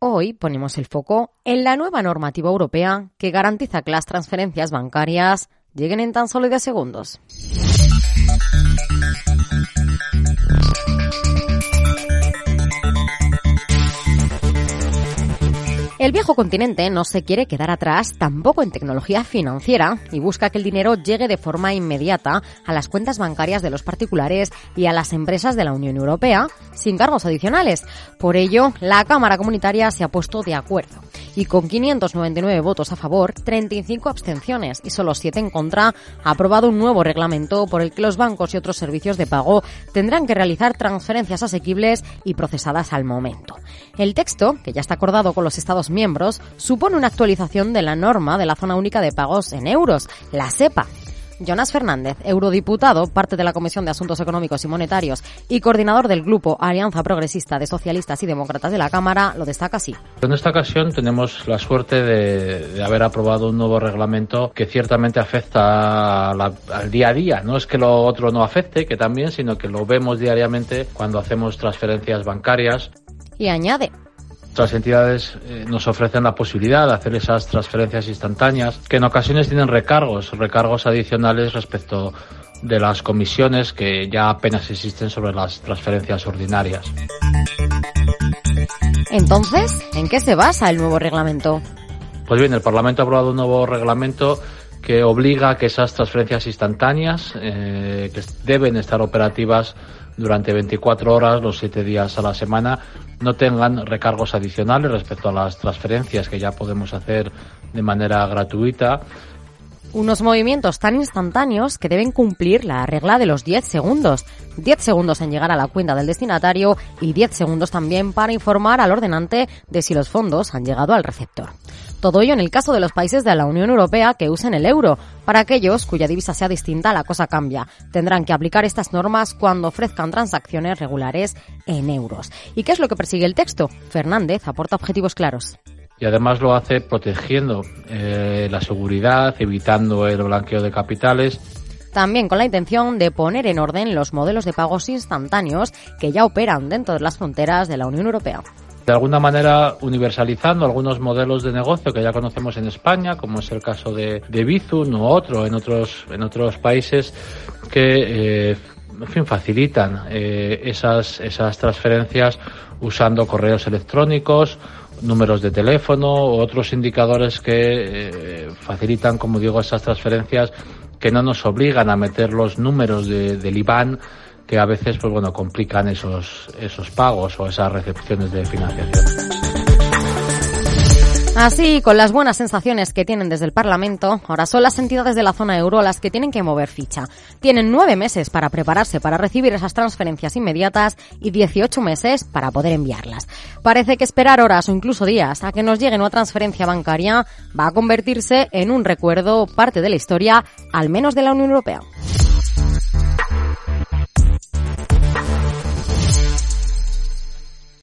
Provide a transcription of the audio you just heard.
Hoy ponemos el foco en la nueva normativa europea que garantiza que las transferencias bancarias lleguen en tan solo 10 segundos. El viejo continente no se quiere quedar atrás tampoco en tecnología financiera y busca que el dinero llegue de forma inmediata a las cuentas bancarias de los particulares y a las empresas de la Unión Europea sin cargos adicionales. Por ello, la Cámara Comunitaria se ha puesto de acuerdo y con 599 votos a favor, 35 abstenciones y solo 7 en contra, ha aprobado un nuevo reglamento por el que los bancos y otros servicios de pago tendrán que realizar transferencias asequibles y procesadas al momento. El texto, que ya está acordado con los Estados miembros, supone una actualización de la norma de la zona única de pagos en euros, la SEPA, Jonas Fernández, eurodiputado, parte de la Comisión de Asuntos Económicos y Monetarios y coordinador del Grupo Alianza Progresista de Socialistas y Demócratas de la Cámara, lo destaca así. En esta ocasión tenemos la suerte de, haber aprobado un nuevo reglamento que ciertamente afecta al día a día. No es que lo otro no afecte, que también, sino que lo vemos diariamente cuando hacemos transferencias bancarias. Y añade, otras entidades eh, nos ofrecen la posibilidad de hacer esas transferencias instantáneas, que en ocasiones tienen recargos, recargos adicionales respecto de las comisiones que ya apenas existen sobre las transferencias ordinarias. Entonces, ¿en qué se basa el nuevo reglamento? Pues bien, el Parlamento ha aprobado un nuevo reglamento que obliga a que esas transferencias instantáneas, eh, que deben estar operativas durante 24 horas, los 7 días a la semana, no tengan recargos adicionales respecto a las transferencias que ya podemos hacer de manera gratuita. Unos movimientos tan instantáneos que deben cumplir la regla de los 10 segundos. 10 segundos en llegar a la cuenta del destinatario y 10 segundos también para informar al ordenante de si los fondos han llegado al receptor. Todo ello en el caso de los países de la Unión Europea que usen el euro. Para aquellos cuya divisa sea distinta, la cosa cambia. Tendrán que aplicar estas normas cuando ofrezcan transacciones regulares en euros. ¿Y qué es lo que persigue el texto? Fernández aporta objetivos claros y además lo hace protegiendo eh, la seguridad, evitando el blanqueo de capitales. También con la intención de poner en orden los modelos de pagos instantáneos que ya operan dentro de las fronteras de la Unión Europea de alguna manera universalizando algunos modelos de negocio que ya conocemos en España, como es el caso de, de Bizum o otro en otros, en otros países que eh, en fin, facilitan eh, esas, esas transferencias usando correos electrónicos, números de teléfono u otros indicadores que eh, facilitan, como digo, esas transferencias que no nos obligan a meter los números de, del IBAN que a veces pues bueno complican esos esos pagos o esas recepciones de financiación. Así, con las buenas sensaciones que tienen desde el Parlamento, ahora son las entidades de la zona euro las que tienen que mover ficha. Tienen nueve meses para prepararse para recibir esas transferencias inmediatas y 18 meses para poder enviarlas. Parece que esperar horas o incluso días a que nos llegue una transferencia bancaria va a convertirse en un recuerdo, parte de la historia, al menos de la Unión Europea.